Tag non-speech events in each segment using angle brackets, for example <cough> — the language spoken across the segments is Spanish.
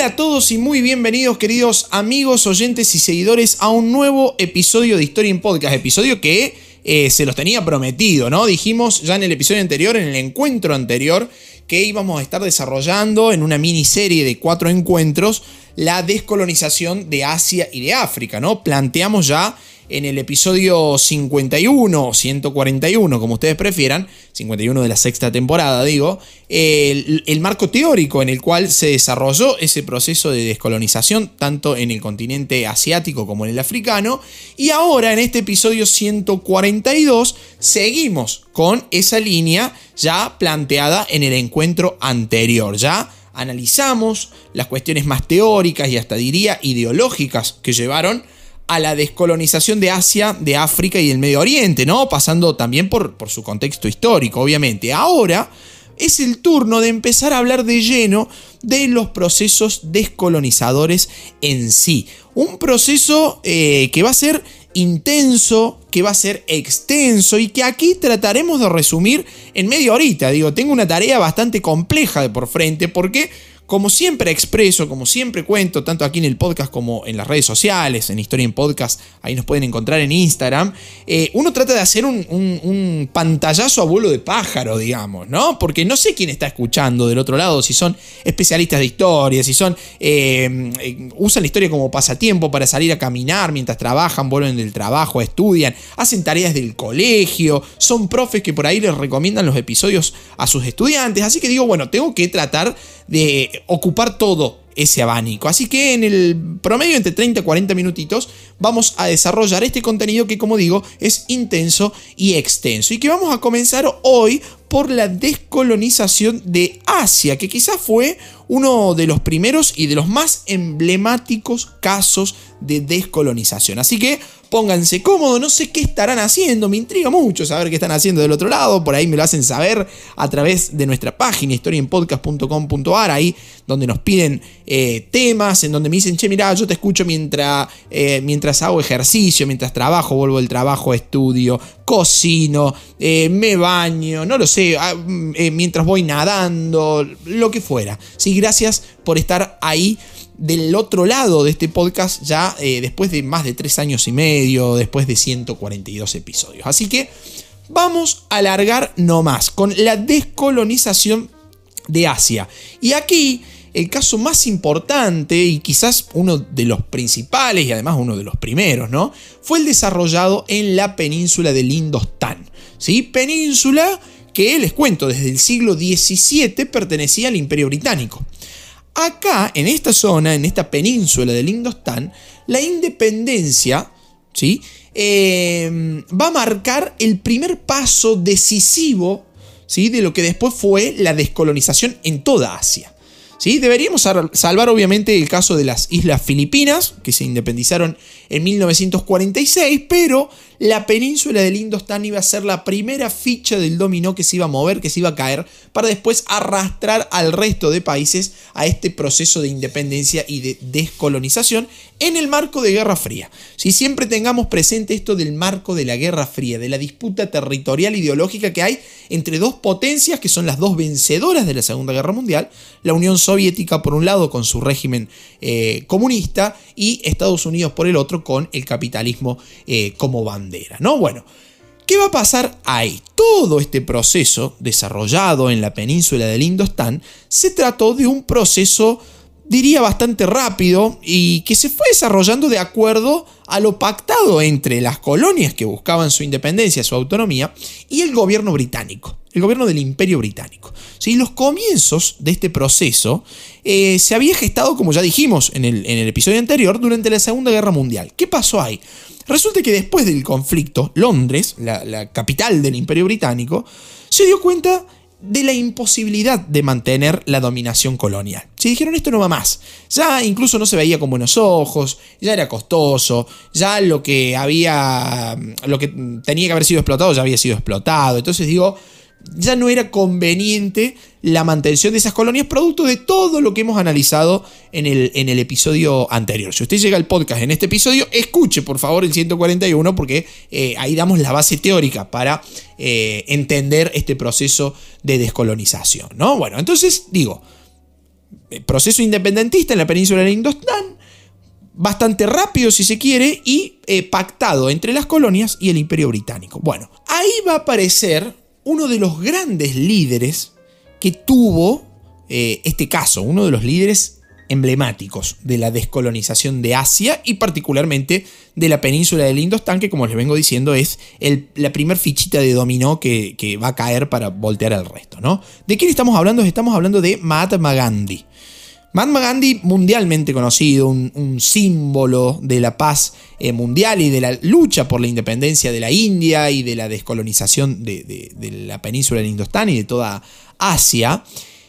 Hola a todos y muy bienvenidos queridos amigos, oyentes y seguidores a un nuevo episodio de Historia en Podcast, episodio que eh, se los tenía prometido, ¿no? Dijimos ya en el episodio anterior, en el encuentro anterior, que íbamos a estar desarrollando en una miniserie de cuatro encuentros la descolonización de Asia y de África, ¿no? Planteamos ya en el episodio 51 o 141, como ustedes prefieran, 51 de la sexta temporada, digo, el, el, marco teórico en el cual se desarrolló ese proceso de descolonización, tanto en el continente asiático como en el africano. Y ahora, en este episodio 142, seguimos con esa línea ya planteada en el encuentro anterior. Ya analizamos las cuestiones más teóricas y hasta diría ideológicas que llevaron a la descolonización de Asia, de África y del Medio Oriente, ¿no? Pasando también por, por su contexto histórico, obviamente. Ahora es el turno de empezar a hablar de lleno de los procesos descolonizadores en sí. Un proceso eh, que va a ser intenso, que va a ser extenso y que aquí trataremos de resumir en media horita. Digo, tengo una tarea bastante compleja de por frente porque como siempre expreso, como siempre cuento, tanto aquí en el podcast como en las redes sociales, en Historia en Podcast, ahí nos pueden encontrar en Instagram, eh, uno trata de hacer un, pantallazo a vuelo de pájaro, digamos, ¿no? Porque no sé quién está escuchando del otro lado, si son especialistas de historia, si son... Eh, eh, usan la historia como pasatiempo para salir a caminar mientras trabajan, vuelven del trabajo, estudian, hacen tareas del colegio, son profes que por ahí les recomiendan los episodios a sus estudiantes, así que digo, bueno, tengo que tratar de ocupar todo ese abanico. Así que en el promedio entre 30 y 40 minutitos vamos a desarrollar este contenido que como digo es intenso y extenso y que vamos a comenzar hoy por la descolonización de Asia, que quizás fue uno de los primeros y de los más emblemáticos casos de descolonización. Así que pónganse cómodos, no sé qué estarán haciendo, me intriga mucho saber qué están haciendo del otro lado, por ahí me lo hacen saber a través de nuestra página historienpodcast.com.ar, ahí donde nos piden eh, temas, en donde me dicen, che, mira, yo te escucho mientras, eh, mientras hago ejercicio, mientras trabajo, vuelvo del trabajo, estudio, cocino, eh, me baño, no lo sé, ah, mm, mientras voy nadando, lo que fuera. Sí, gracias por estar ahí del otro lado de este podcast ya eh, después de más de tres años y medio, después de 142 episodios. Así que vamos a alargar no más con la descolonización de Asia. Y aquí el caso más importante y quizás uno de los principales y además uno de los primeros, ¿no? Fue el desarrollado en la península de Lindostán. ¿Sí? Península que les cuento desde el siglo XVII pertenecía al Imperio Británico. Acá, en esta zona, en esta península del Indostán, la independencia ¿sí? Em, va a marcar el primer paso decisivo ¿sí? de lo que después fue la descolonización en toda Asia. ¿Sí? Deberíamos salvar obviamente el caso de las Islas Filipinas, que se independizaron en 1946, pero la península del Indostán iba a ser la primera ficha del dominó que se iba a mover, que se iba a caer, para después arrastrar al resto de países a este proceso de independencia y de descolonización en el marco de Guerra Fría. Si siempre tengamos presente esto del marco de la Guerra Fría, de la disputa territorial ideológica que hay entre dos potencias que son las dos vencedoras de la Segunda Guerra Mundial, la Unión Soviética por un lado con su régimen eh, comunista y Estados Unidos por el otro con el capitalismo eh, como banda. ¿no? Bueno, ¿qué va a pasar ahí? Todo este proceso desarrollado en la península del Indostán se trató de un proceso diría bastante rápido y que se fue desarrollando de acuerdo a lo pactado entre las colonias que buscaban su independencia, su autonomía, y el gobierno británico, el gobierno del imperio británico. ¿Sí? Los comienzos de este proceso eh, se había gestado, como ya dijimos en el, episodio anterior, durante la Segunda Guerra Mundial. ¿Qué pasó ahí? Resulta que después del conflicto, Londres, la, capital del Imperio Británico, se dio cuenta de la imposibilidad de mantener la dominación colonial. Se dijeron esto no va más. Ya incluso no se veía con buenos ojos, ya era costoso, ya lo que había, lo que tenía que haber sido explotado ya había sido explotado. Entonces digo, ya no era conveniente la mantención de esas colonias producto de todo lo que hemos analizado en el, en el episodio anterior. Si usted llega al podcast en este episodio, escuche por favor el 141 porque eh, ahí damos la base teórica para eh, entender este proceso de descolonización. ¿no? Bueno, entonces digo, proceso independentista en la península del Indostán, bastante rápido si se quiere, y eh, pactado entre las colonias y el imperio británico. Bueno, ahí va a aparecer uno de los grandes líderes que tuvo eh, este caso, uno de los líderes emblemáticos de la descolonización de Asia y particularmente de la península del Indostán, que como les vengo diciendo es la primer fichita de dominó que, va a caer para voltear al resto. ¿no? ¿De quién estamos hablando? Estamos hablando de Mahatma Gandhi. Mahatma Gandhi, mundialmente conocido, un, símbolo de la paz eh, mundial y de la lucha por la independencia de la India y de la descolonización de, la península del Indostán y de toda Asia.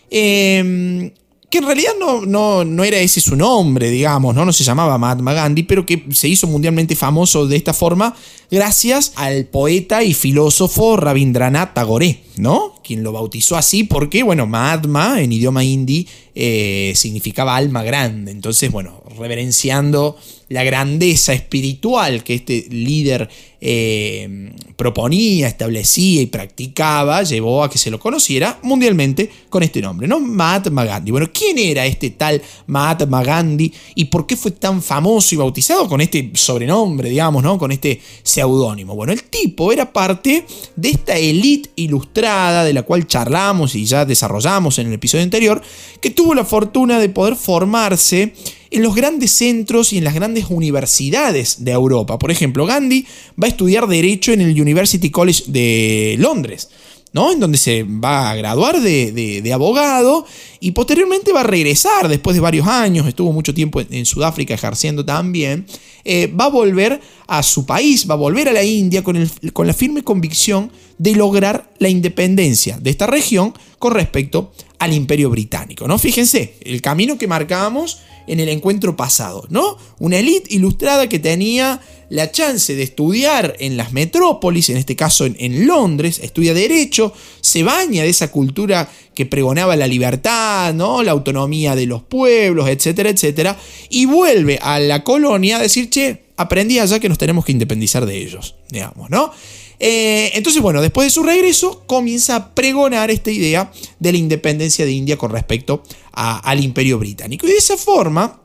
Eh, que en realidad no, no, no, era ese su nombre, digamos, ¿no? no se llamaba Mahatma Gandhi, pero que se hizo mundialmente famoso de esta forma gracias al poeta y filósofo Rabindranath Tagore, ¿no? Quien lo bautizó así porque, bueno, Mahatma en idioma hindi eh, significaba alma grande, entonces, bueno, reverenciando la grandeza espiritual que este líder eh, proponía, establecía y practicaba, llevó a que se lo conociera mundialmente con este nombre, ¿no? Mahatma Gandhi. Bueno, ¿quién era este tal Mahatma Gandhi y por qué fue tan famoso y bautizado con este sobrenombre, digamos, ¿no? Con este Bueno, el tipo era parte de esta élite ilustrada de la cual charlamos y ya desarrollamos en el episodio anterior, que tuvo la fortuna de poder formarse en los grandes centros y en las grandes universidades de Europa. Por ejemplo, Gandhi va a estudiar Derecho en el University College de Londres. ¿No? En donde se va a graduar de, abogado y posteriormente va a regresar después de varios años, estuvo mucho tiempo en, Sudáfrica ejerciendo también, eh, va a volver a su país, va a volver a la India con, con la firme convicción de lograr la independencia de esta región con respecto al imperio británico, ¿no? Fíjense, el camino que marcábamos en el encuentro pasado, ¿no? Una élite ilustrada que tenía la chance de estudiar en las metrópolis, en este caso en, Londres, estudia derecho, se baña de esa cultura que pregonaba la libertad, ¿no? La autonomía de los pueblos, etcétera, etcétera, y vuelve a la colonia a decir, che, aprendí allá que nos tenemos que independizar de ellos, digamos, ¿no? Eh, entonces, bueno, después de su regreso, comienza a pregonar esta idea de la independencia de India con respecto al imperio británico. Y de esa forma,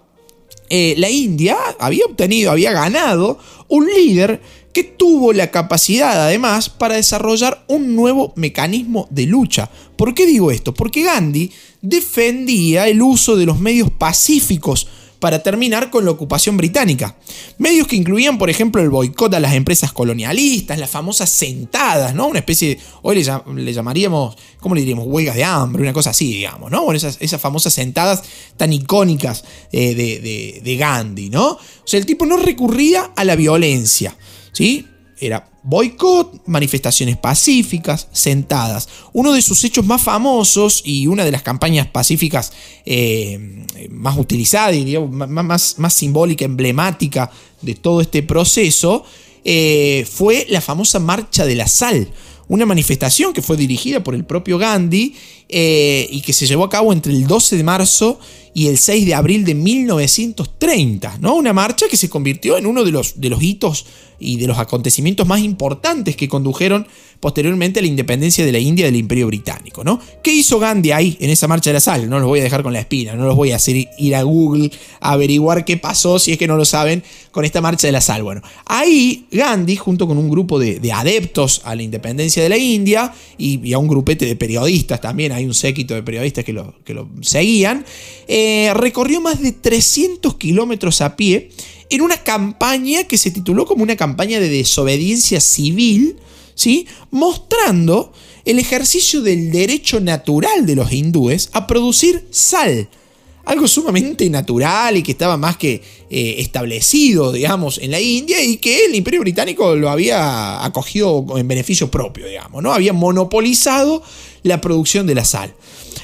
eh, la India había obtenido, había ganado un líder que tuvo la capacidad además para desarrollar un nuevo mecanismo de lucha. ¿Por qué digo esto? Porque Gandhi defendía el uso de los medios pacíficos para terminar con la ocupación británica. Medios que incluían, por ejemplo, el boicot a las empresas colonialistas, las famosas sentadas, ¿no? Una especie de, hoy le, llamaríamos, ¿cómo le diríamos? Huelgas de hambre, una cosa así, digamos, ¿no? Bueno, esas, esas famosas sentadas tan icónicas eh, de, de Gandhi, ¿no? O sea, el tipo no recurría a la violencia, ¿sí? Era boicot, manifestaciones pacíficas, sentadas. Uno de sus hechos más famosos y una de las campañas pacíficas eh, más utilizadas y más, más, simbólica, emblemática de todo este proceso, eh, fue la famosa Marcha de la Sal. Una manifestación que fue dirigida por el propio Gandhi eh, y que se llevó a cabo entre el 12 de marzo y el 6 de abril de 1930, ¿no? Una marcha que se convirtió en uno de los, de los hitos y de los acontecimientos más importantes que condujeron posteriormente a la independencia de la India del Imperio Británico. ¿no? ¿Qué hizo Gandhi ahí en esa marcha de la sal? No los voy a dejar con la espina, no los voy a hacer ir a Google a averiguar qué pasó si es que no lo saben con esta marcha de la sal. Bueno, ahí Gandhi, junto con un grupo de, adeptos a la independencia de la India y, a un grupete de periodistas también, hay un séquito de periodistas que lo, que lo seguían, eh, recorrió más de 300 kilómetros a pie en una campaña que se tituló como una campaña de desobediencia civil, ¿sí? mostrando el ejercicio del derecho natural de los hindúes a producir sal. Algo sumamente natural y que estaba más que eh, establecido, digamos, en la India y que el Imperio Británico lo había acogido en beneficio propio, digamos, ¿no? Había monopolizado la producción de la sal.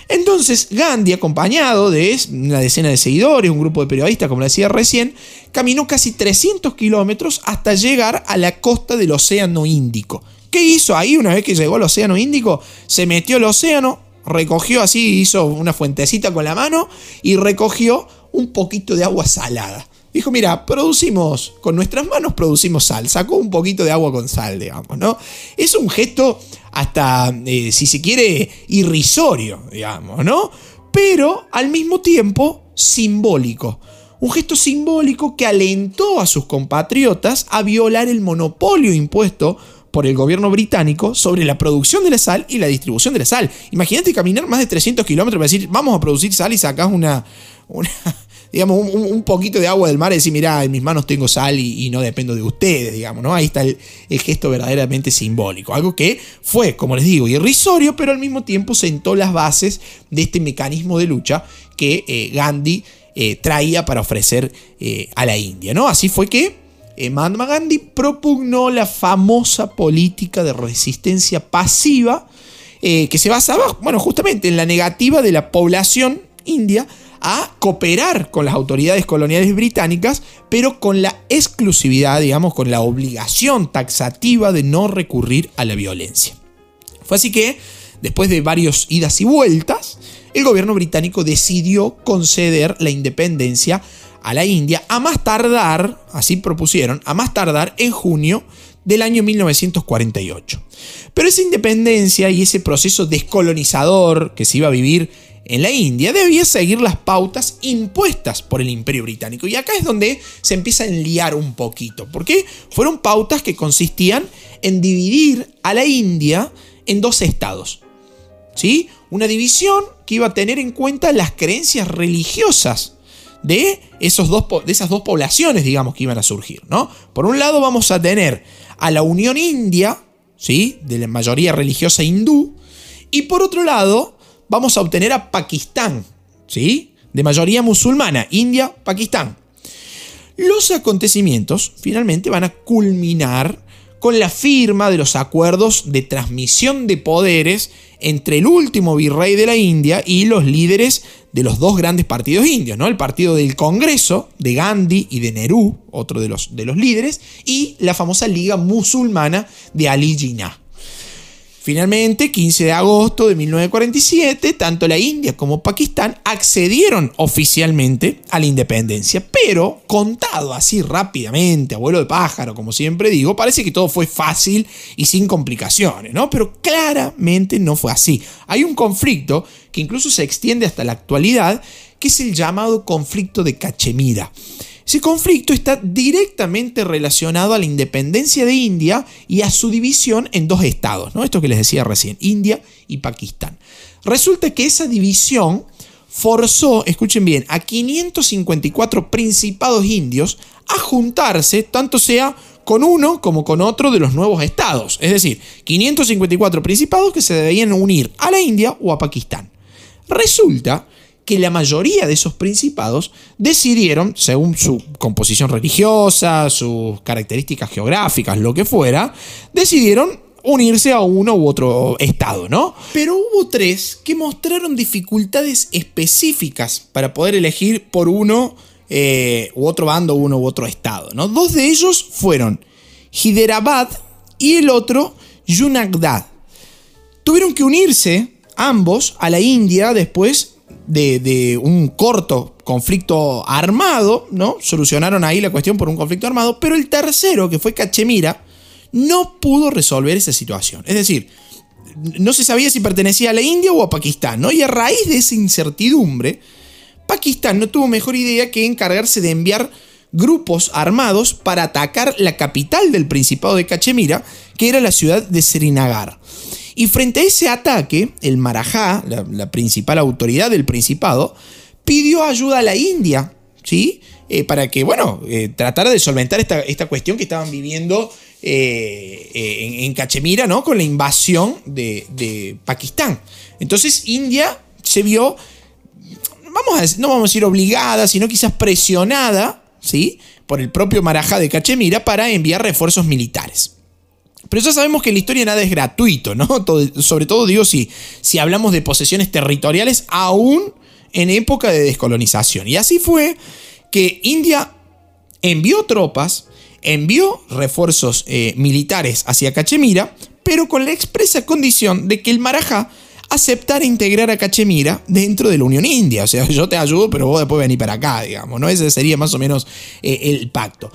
Entonces Gandhi, acompañado de una decena de seguidores, un grupo de periodistas, como decía recién, caminó casi 300 kilómetros hasta llegar a la costa del Océano Índico. ¿Qué hizo ahí una vez que llegó al Océano Índico? Se metió al océano, recogió así, hizo una fuentecita con la mano y recogió un poquito de agua salada. Dijo, mira, producimos, con nuestras manos producimos sal. Sacó un poquito de agua con sal, digamos, ¿no? Es un gesto hasta, eh, si se quiere, irrisorio, digamos, ¿no? pero al mismo tiempo simbólico. Un gesto simbólico que alentó a sus compatriotas a violar el monopolio impuesto por el gobierno británico sobre la producción de la sal y la distribución de la sal. Imagínate caminar más de 300 kilómetros para decir, vamos a producir sal y sacás una, <laughs> digamos, un, poquito de agua del mar y decir, mira, en mis manos tengo sal y, no dependo de ustedes, digamos, ¿no? Ahí está el, gesto verdaderamente simbólico. Algo que fue, como les digo, irrisorio, pero al mismo tiempo sentó las bases de este mecanismo de lucha que eh, Gandhi eh, traía para ofrecer eh, a la India, ¿no? Así fue que Mahatma Gandhi propugnó la famosa política de resistencia pasiva que se basaba, bueno, justamente en la negativa de la población india a cooperar con las autoridades coloniales británicas, pero con la exclusividad, digamos, con la obligación taxativa de no recurrir a la violencia. Fue así que, después de varios idas y vueltas, el gobierno británico decidió conceder la independencia a la India a más tardar, así propusieron, a más tardar en junio del año 1948. Pero esa independencia y ese proceso descolonizador que se iba a vivir en la India debía seguir las pautas impuestas por el imperio británico. Y acá es donde se empieza a enliar un poquito, porque fueron pautas que consistían en dividir a la India en dos estados. ¿Sí? Una división que iba a tener en cuenta las creencias religiosas de, esos dos, de esas dos poblaciones, digamos, que iban a surgir. ¿no? Por un lado vamos a tener a la Unión India, ¿sí? de la mayoría religiosa hindú, y por otro lado vamos a obtener a Pakistán, ¿sí? De mayoría musulmana, India, Pakistán. Los acontecimientos finalmente van a culminar con la firma de los acuerdos de transmisión de poderes entre el último virrey de la India y los líderes de los dos grandes partidos indios, ¿no? El partido del Congreso de Gandhi y de Nehru, otro de los, de los líderes, y la famosa Liga Musulmana de Ali Jinnah. Finalmente, 15 de agosto de 1947, tanto la India como Pakistán accedieron oficialmente a la independencia, pero contado así rápidamente, abuelo de pájaro, como siempre digo, parece que todo fue fácil y sin complicaciones, ¿no? Pero claramente no fue así. Hay un conflicto que incluso se extiende hasta la actualidad, que es el llamado conflicto de Cachemira. Ese conflicto está directamente relacionado a la independencia de India y a su división en dos estados, ¿no? Esto que les decía recién, India y Pakistán. Resulta que esa división forzó, escuchen bien, a 554 principados indios a juntarse, tanto sea con uno como con otro de los nuevos estados. Es decir, 554 principados que se debían unir a la India o a Pakistán. Resulta que la mayoría de esos principados decidieron, según su composición religiosa, sus características geográficas, lo que fuera, decidieron unirse a uno u otro estado, ¿no? Pero hubo tres que mostraron dificultades específicas para poder elegir por uno eh, u otro bando, uno u otro estado, ¿no? Dos de ellos fueron Hyderabad y el otro Junagdad. Tuvieron que unirse ambos a la India después de, un corto conflicto armado, ¿no? Solucionaron ahí la cuestión por un conflicto armado, pero el tercero, que fue Cachemira, no pudo resolver esa situación. Es decir, no se sabía si pertenecía a la India o a Pakistán, ¿no? Y a raíz de esa incertidumbre, Pakistán no tuvo mejor idea que encargarse de enviar grupos armados para atacar la capital del Principado de Cachemira, que era la ciudad de Srinagar. Y frente a ese ataque, el Marajá, la, principal autoridad del Principado, pidió ayuda a la India, ¿sí? Eh, para que, bueno, eh, tratara de solventar esta, cuestión que estaban viviendo eh, en, Cachemira, ¿no? Con la invasión de, de, Pakistán. Entonces India se vio, vamos a no vamos a decir obligada, sino quizás presionada, ¿sí? Por el propio Marajá de Cachemira para enviar refuerzos militares. Pero ya sabemos que en la historia nada es gratuito, ¿no? sobre todo digo si, si hablamos de posesiones territoriales aún en época de descolonización. Y así fue que India envió tropas, envió refuerzos eh, militares hacia Cachemira, pero con la expresa condición de que el Marajá aceptara integrar a Cachemira dentro de la Unión India. O sea, yo te ayudo, pero vos después venís para acá, digamos, ¿no? Ese sería más o menos eh, el pacto.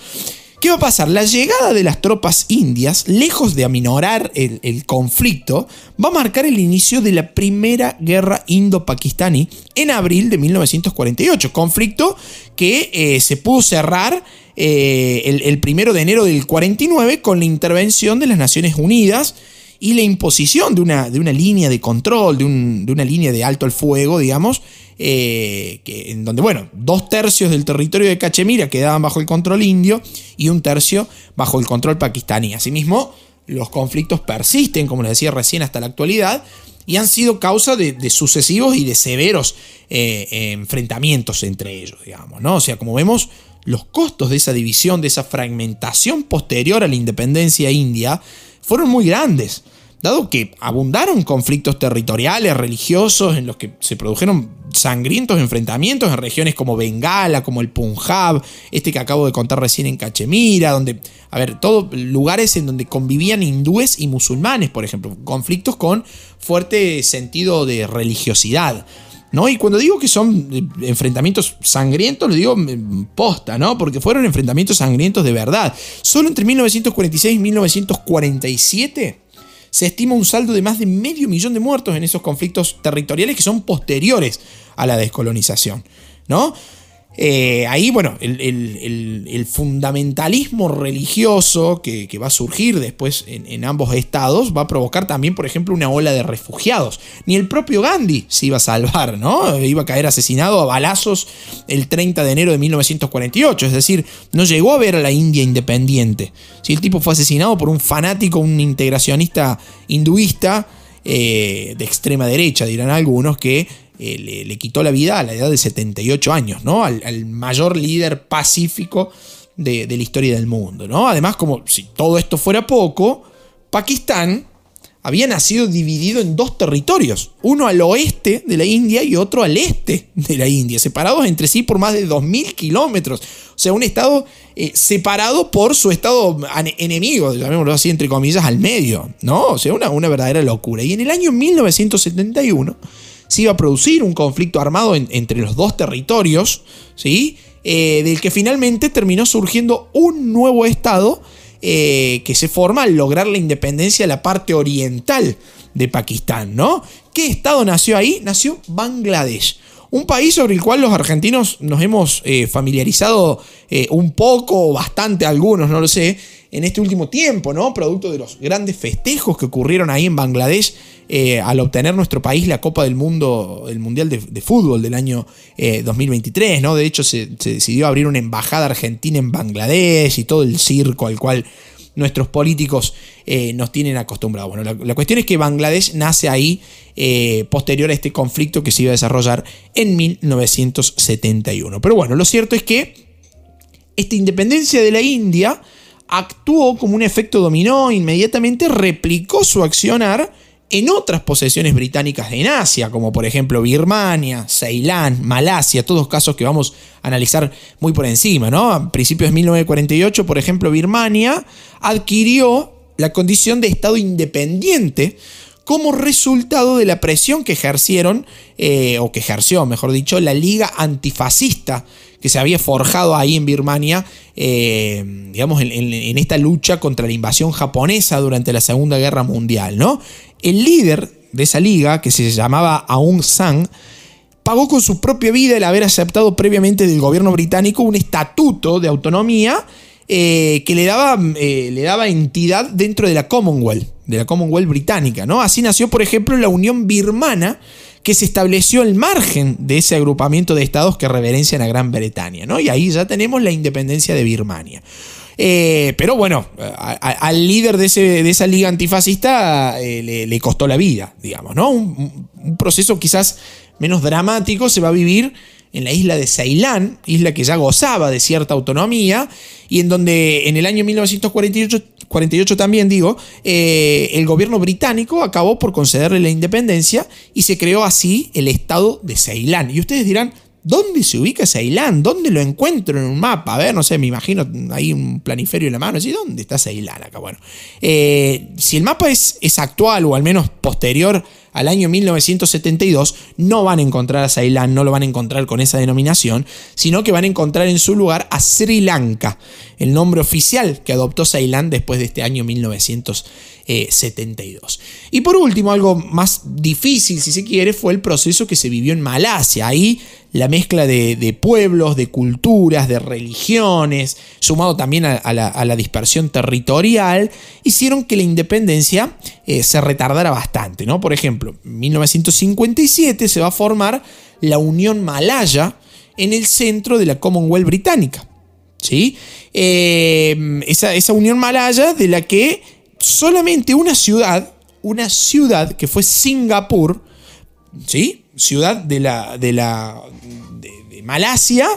¿Qué va a pasar? La llegada de las tropas indias, lejos de aminorar el, conflicto, va a marcar el inicio de la primera guerra indo-pakistaní en abril de 1948. Conflicto que eh, se pudo cerrar eh, el, primero de enero del 49 con la intervención de las Naciones Unidas y la imposición de una, de una línea de control, de, una línea de alto al fuego, digamos, eh, en donde, bueno, dos tercios del territorio de Cachemira quedaban bajo el control indio y un tercio bajo el control pakistaní. Asimismo, los conflictos persisten, como les decía recién, hasta la actualidad, y han sido causa de, sucesivos y de severos eh, enfrentamientos entre ellos, digamos, ¿no? O sea, como vemos, los costos de esa división, de esa fragmentación posterior a la independencia india, fueron muy grandes, dado que abundaron conflictos territoriales, religiosos, en los que se produjeron sangrientos enfrentamientos en regiones como Bengala, como el Punjab, este que acabo de contar recién en Cachemira, donde, a ver, todos lugares en donde convivían hindúes y musulmanes, por ejemplo, conflictos con fuerte sentido de religiosidad. ¿No? Y cuando digo que son eh, enfrentamientos sangrientos, lo digo mm, posta, ¿no? Porque fueron enfrentamientos sangrientos de verdad. Solo entre 1946 y 1947 se estima un saldo de más de medio millón de muertos en esos conflictos territoriales que son posteriores a la descolonización, ¿no? Eh, ahí, bueno, el, fundamentalismo religioso que, va a surgir después en, ambos estados va a provocar también, por ejemplo, una ola de refugiados. Ni el propio Gandhi se iba a salvar, ¿no? Iba a caer asesinado a balazos el 30 de enero de 1948, es decir, no llegó a ver a la India independiente. Si el tipo fue asesinado por un fanático, un integracionista hinduista eh, de extrema derecha, dirán algunos, que eh, le, quitó la vida a la edad de 78 años, ¿no? Al, mayor líder pacífico de, la historia del mundo, ¿no? Además, como si todo esto fuera poco, Pakistán había nacido dividido en dos territorios, uno al oeste de la India y otro al este de la India, separados entre sí por más de 2.000 kilómetros. O sea, un estado eh, separado por su estado enemigo, llamémoslo así, entre comillas, al medio, ¿no? O sea, una, una verdadera locura. Y en el año 1971 se iba a producir un conflicto armado entre los dos territorios, ¿sí? Eh, del que finalmente terminó surgiendo un nuevo estado eh, que se forma al lograr la independencia de la parte oriental de Pakistán, ¿no? ¿Qué estado nació ahí? Nació Bangladesh. Un país sobre el cual los argentinos nos hemos eh, familiarizado un poco, bastante algunos, no lo sé, en este último tiempo, ¿no? Producto de los grandes festejos que ocurrieron ahí en Bangladesh eh, al obtener nuestro país la Copa del Mundo, el Mundial de, Fútbol del año 2023, eh, ¿no? De hecho, se, decidió abrir una embajada argentina en Bangladesh y todo el circo al cual nuestros políticos eh, nos tienen acostumbrados. Bueno, la, cuestión es que Bangladesh nace ahí posterior a este conflicto que se iba a desarrollar en 1971. Pero bueno, lo cierto es que esta independencia de la India actuó como un efecto dominó, inmediatamente replicó su accionar en otras posesiones británicas en Asia, como por ejemplo Birmania, Ceilán, Malasia, todos casos que vamos a analizar muy por encima, ¿no? A principios de 1948, por ejemplo, Birmania adquirió la condición de Estado independiente como resultado de la presión que ejercieron, eh, o que ejerció, mejor dicho, la Liga Antifascista que se había forjado ahí en Birmania, eh, digamos, en, esta lucha contra la invasión japonesa durante la Segunda Guerra Mundial, ¿no? El líder de esa liga, que se llamaba Aung San, pagó con su propia vida el haber aceptado previamente del gobierno británico un estatuto de autonomía eh, que le daba, eh, le daba entidad dentro de la Commonwealth, de la Commonwealth británica, ¿no? Así nació, por ejemplo, la Unión Birmana, que se estableció el margen de ese agrupamiento de estados que reverencian a Gran Bretaña, ¿no? Y ahí ya tenemos la independencia de Birmania. Eh, pero bueno, al líder de, esa liga antifascista le, costó la vida, digamos, ¿no? Un, proceso quizás menos dramático se va a vivir en la isla de Ceilán, isla que ya gozaba de cierta autonomía, y en donde en el año 1948 48 también digo, eh, el gobierno británico acabó por concederle la independencia y se creó así el estado de Ceilán. Y ustedes dirán, ¿dónde se ubica Ceilán? ¿Dónde lo encuentro en un mapa? A ver, no sé, me imagino ahí un planiferio en la mano. ¿Y dónde está Ceilán acá? Bueno, eh, si el mapa es, es actual o al menos posterior al año 1972, no van a encontrar a Ceilán, no lo van a encontrar con esa denominación, sino que van a encontrar en su lugar a Sri Lanka, el nombre oficial que adoptó Ceilán después de este año 1972. Y por último, algo más difícil, si se quiere, fue el proceso que se vivió en Malasia. Ahí la mezcla de, pueblos, de culturas, de religiones, sumado también a, la, dispersión territorial, hicieron que la independencia eh, se retardara bastante. ¿no? Por ejemplo, en 1957 se va a formar la Unión Malaya en el centro de la Commonwealth británica. ¿sí? Eh, esa, esa Unión Malaya de la que solamente una ciudad, una ciudad que fue Singapur, ¿sí? ciudad de la, de la de, Malasia,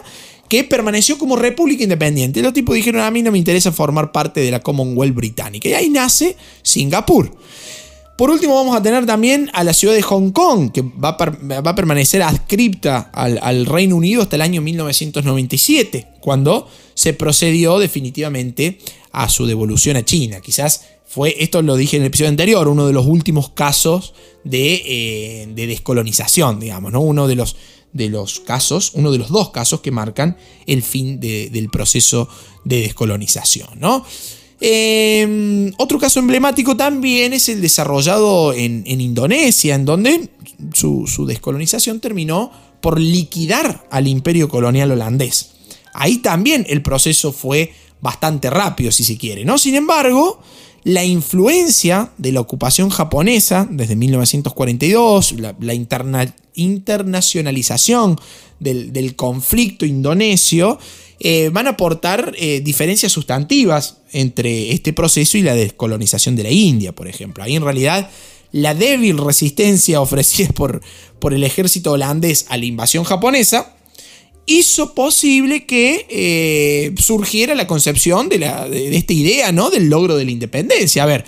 que permaneció como república independiente. Los tipos dijeron, a mí no me interesa formar parte de la Commonwealth británica. Y ahí nace Singapur. Por último vamos a tener también a la ciudad de Hong Kong, que va a, permanecer adscripta al, al, Reino Unido hasta el año 1997, cuando se procedió definitivamente a su devolución a China. Quizás fue, esto lo dije en el episodio anterior, uno de los últimos casos de, eh, descolonización, digamos, ¿no? Uno de los, casos, uno de los dos casos que marcan el fin del proceso de descolonización, ¿no? Em, otro caso emblemático también es el desarrollado en, Indonesia, en donde su, su, descolonización terminó por liquidar al imperio colonial holandés. Ahí también el proceso fue bastante rápido, si se quiere, ¿no? Sin embargo, la influencia de la ocupación japonesa desde 1942, la, internacionalización del, conflicto indonesio, eh, van a aportar eh, diferencias sustantivas entre este proceso y la descolonización de la India, por ejemplo. Ahí en realidad la débil resistencia <laughs> ofrecida por el ejército holandés a la invasión japonesa hizo posible que eh, surgiera la concepción de, esta idea, ¿no? Del logro de la independencia. A ver,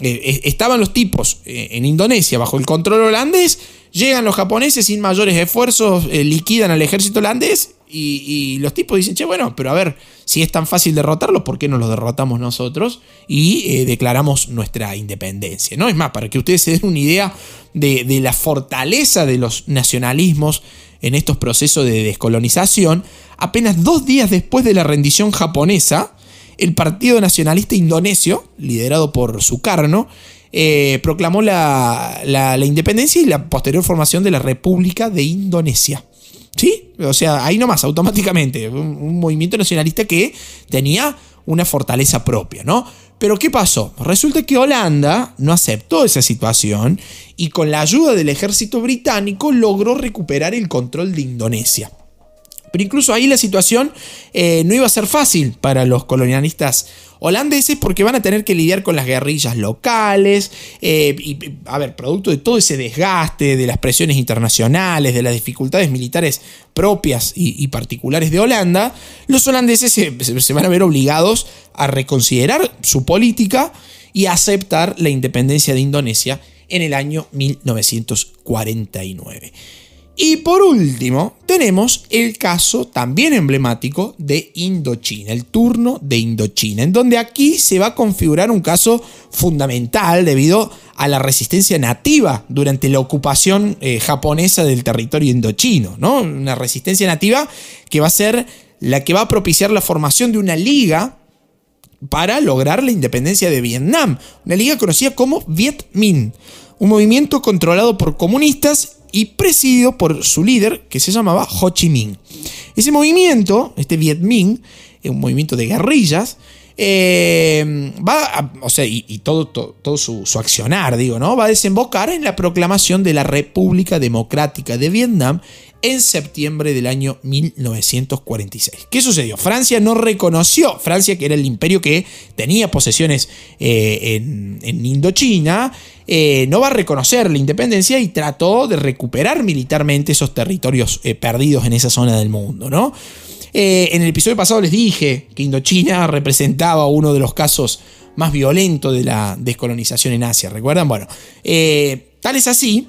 eh, estaban los tipos eh, en Indonesia bajo el control holandés, llegan los japoneses sin mayores esfuerzos, liquidan al ejército holandés y, los tipos dicen, che, bueno, pero a ver, si es tan fácil derrotarlos, ¿por qué no los derrotamos nosotros y declaramos nuestra independencia? ¿no? Es más, para que ustedes se den una idea de, de la fortaleza de los nacionalismos en estos procesos de descolonización, apenas dos días después de la rendición japonesa, el Partido Nacionalista Indonesio, liderado por Sukarno, eh, proclamó la, independencia y la posterior formación de la República de Indonesia. ¿Sí? O sea, ahí nomás, automáticamente, un movimiento nacionalista que tenía una fortaleza propia, ¿no? Pero ¿qué pasó? Resulta que Holanda no aceptó esa situación y con la ayuda del ejército británico logró recuperar el control de Indonesia. Pero incluso ahí la situación eh, no iba a ser fácil para los colonialistas holandeses porque van a tener que lidiar con las guerrillas locales eh, y, a ver, producto de todo ese desgaste, de las presiones internacionales, de las dificultades militares propias y, particulares de Holanda, los holandeses se, van a ver obligados a reconsiderar su política y a aceptar la independencia de Indonesia en el año 1949. Y por último, tenemos el caso también emblemático de Indochina, el turno de Indochina, en donde aquí se va a configurar un caso fundamental debido a la resistencia nativa durante la ocupación eh, japonesa del territorio indochino, ¿no? Una resistencia nativa que va a ser la que va a propiciar la formación de una liga para lograr la independencia de Vietnam, una liga conocida como Viet Minh, un movimiento controlado por comunistas y presidido por su líder que se llamaba Ho Chi Minh. Ese movimiento, este Viet Minh, un movimiento de guerrillas, eh, va o sea, y, todo, todo, su, accionar, digo, ¿no? Va a desembocar en la proclamación de la República Democrática de Vietnam en septiembre del año 1946. ¿Qué sucedió? Francia no reconoció, Francia que era el imperio que tenía posesiones eh, en, Indochina, eh, no va a reconocer la independencia y trató de recuperar militarmente esos territorios perdidos en esa zona del mundo, ¿no? En el episodio pasado les dije que Indochina representaba uno de los casos más violentos de la descolonización en Asia, ¿recuerdan? Bueno, tal es así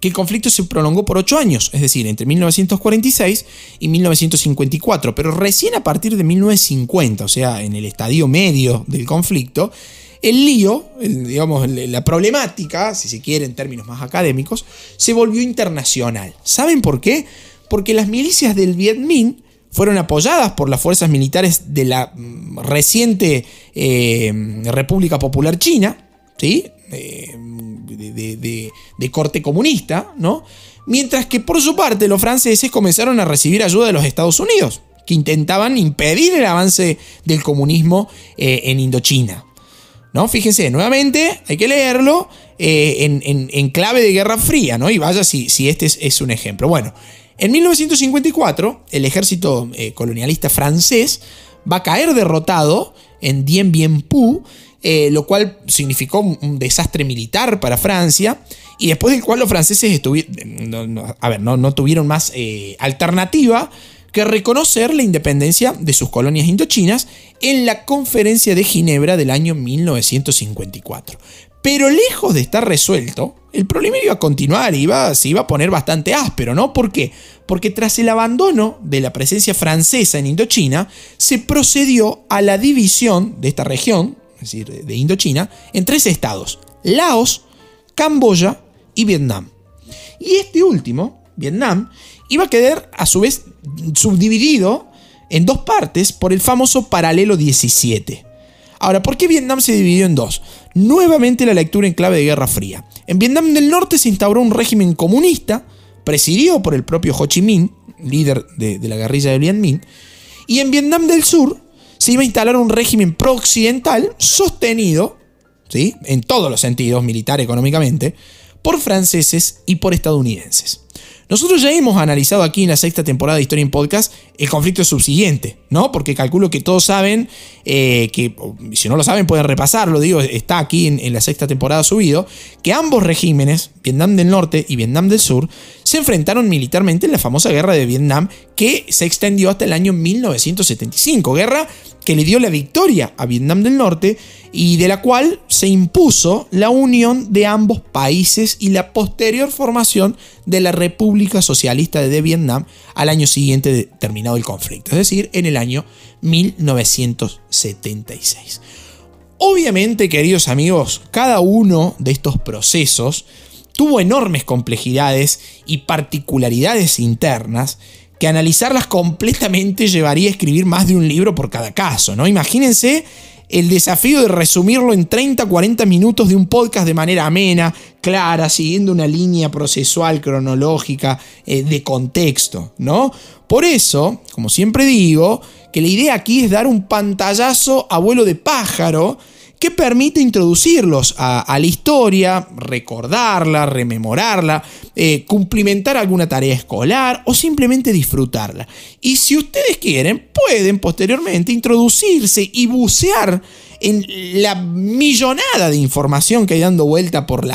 que el conflicto se prolongó por ocho años, es decir, entre 1946 y 1954, pero recién a partir de 1950, o sea, en el estadio medio del conflicto, el lío, digamos, la problemática, si se quiere en términos más académicos, se volvió internacional. ¿Saben por qué? Porque las milicias del Viet Minh fueron apoyadas por las fuerzas militares de la mm, reciente eh, República Popular China, ¿sí? Eh, de, corte comunista, ¿no? Mientras que por su parte los franceses comenzaron a recibir ayuda de los Estados Unidos, que intentaban impedir el avance del comunismo eh, en Indochina. ¿No? Fíjense, nuevamente hay que leerlo en, clave de Guerra Fría, ¿no? Y vaya si, si este es, un ejemplo. Bueno, en 1954, el ejército colonialista francés va a caer derrotado en Dien Bien Phu eh, lo cual significó un desastre militar para Francia, y después del cual los franceses estuvieron, no, a ver, no, tuvieron más eh, alternativa que reconocer la independencia de sus colonias indochinas en la conferencia de Ginebra del año 1954. Pero lejos de estar resuelto, el problema iba a continuar, iba, se iba a poner bastante áspero, ¿no? ¿Por qué? Porque tras el abandono de la presencia francesa en Indochina, se procedió a la división de esta región, es decir, de Indochina, en tres estados, Laos, Camboya y Vietnam. Y este último, Vietnam, iba a quedar a su vez subdividido en dos partes por el famoso paralelo 17. Ahora, ¿por qué Vietnam se dividió en dos? Nuevamente la lectura en clave de Guerra Fría. En Vietnam del Norte se instauró un régimen comunista, presidido por el propio Ho Chi Minh, líder de, la guerrilla de Viet Minh, y en Vietnam del Sur se iba a instalar un régimen pro-occidental sostenido, ¿sí? en todos los sentidos, militar, económicamente, por franceses y por estadounidenses. Nosotros ya hemos analizado aquí en la sexta temporada de Historia en Podcast el conflicto subsiguiente, ¿no? Porque calculo que todos saben, eh, que si no lo saben pueden repasarlo, digo, está aquí en, la sexta temporada subido, que ambos regímenes, Vietnam del Norte y Vietnam del Sur, se enfrentaron militarmente en la famosa guerra de Vietnam que se extendió hasta el año 1975, guerra que le dio la victoria a Vietnam del Norte y de la cual se impuso la unión de ambos países y la posterior formación de la República Socialista de Vietnam al año siguiente de el conflicto, es decir, en el año 1976. Obviamente, queridos amigos, cada uno de estos procesos tuvo enormes complejidades y particularidades internas que analizarlas completamente llevaría a escribir más de un libro por cada caso, ¿no? Imagínense el desafío de resumirlo en 30, 40 minutos de un podcast de manera amena, clara, siguiendo una línea procesual, cronológica, eh, de contexto, ¿no? Por eso, como siempre digo, que la idea aquí es dar un pantallazo a vuelo de pájaro que permite introducirlos a, la historia, recordarla, rememorarla, eh, cumplimentar alguna tarea escolar o simplemente disfrutarla. Y si ustedes quieren, pueden posteriormente introducirse y bucear en la millonada de información que hay dando vuelta por,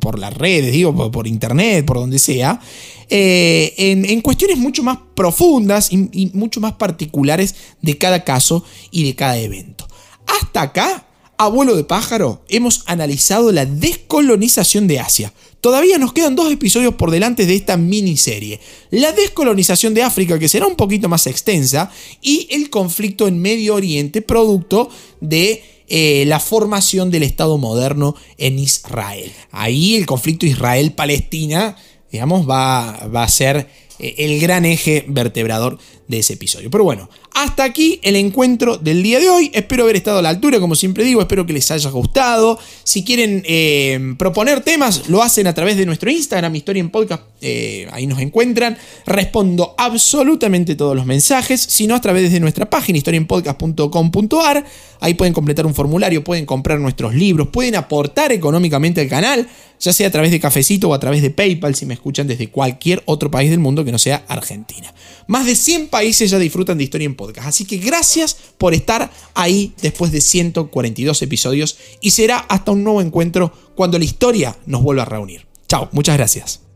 por las redes, digo, por, internet, por donde sea, eh, en, cuestiones mucho más profundas y mucho más particulares de cada caso y de cada evento. Hasta acá Abuelo de pájaro, hemos analizado la descolonización de Asia. Todavía nos quedan dos episodios por delante de esta miniserie. La descolonización de África, que será un poquito más extensa, y el conflicto en Medio Oriente, producto de eh, la formación del Estado moderno en Israel. Ahí el conflicto Israel-Palestina, digamos, va, a ser eh, el gran eje vertebrador de ese episodio. Pero bueno, hasta aquí el encuentro del día de hoy. Espero haber estado a la altura, como siempre digo, espero que les haya gustado. Si quieren eh, proponer temas, lo hacen a través de nuestro Instagram, Historia en Podcast, eh, ahí nos encuentran. Respondo absolutamente todos los mensajes, si no a través de nuestra página, historienpodcast.com.ar. Ahí pueden completar un formulario, pueden comprar nuestros libros, pueden aportar económicamente al canal, ya sea a través de Cafecito o a través de PayPal, si me escuchan desde cualquier otro país del mundo que no sea Argentina. Más de 100 países ya disfrutan de Historia en Podcast, así que gracias por estar ahí después de 142 episodios y será hasta un nuevo encuentro cuando la historia nos vuelva a reunir. Chao, muchas gracias.